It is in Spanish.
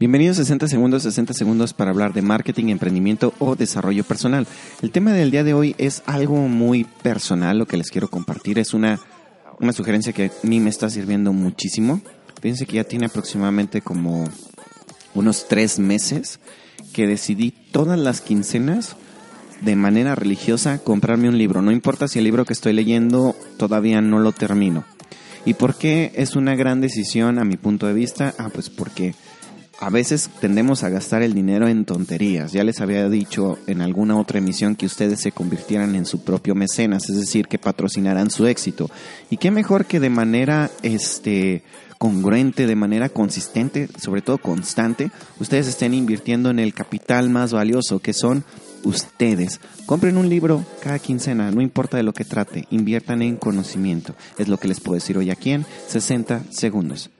Bienvenidos a 60 segundos, 60 segundos para hablar de marketing, emprendimiento o desarrollo personal. El tema del día de hoy es algo muy personal, lo que les quiero compartir es una, una sugerencia que a mí me está sirviendo muchísimo. Fíjense que ya tiene aproximadamente como unos tres meses que decidí todas las quincenas de manera religiosa comprarme un libro. No importa si el libro que estoy leyendo todavía no lo termino. ¿Y por qué es una gran decisión a mi punto de vista? Ah, pues porque a veces tendemos a gastar el dinero en tonterías. Ya les había dicho en alguna otra emisión que ustedes se convirtieran en su propio mecenas, es decir, que patrocinarán su éxito. Y qué mejor que de manera este congruente, de manera consistente, sobre todo constante, ustedes estén invirtiendo en el capital más valioso que son ustedes. Compren un libro cada quincena, no importa de lo que trate, inviertan en conocimiento. Es lo que les puedo decir hoy aquí en 60 segundos.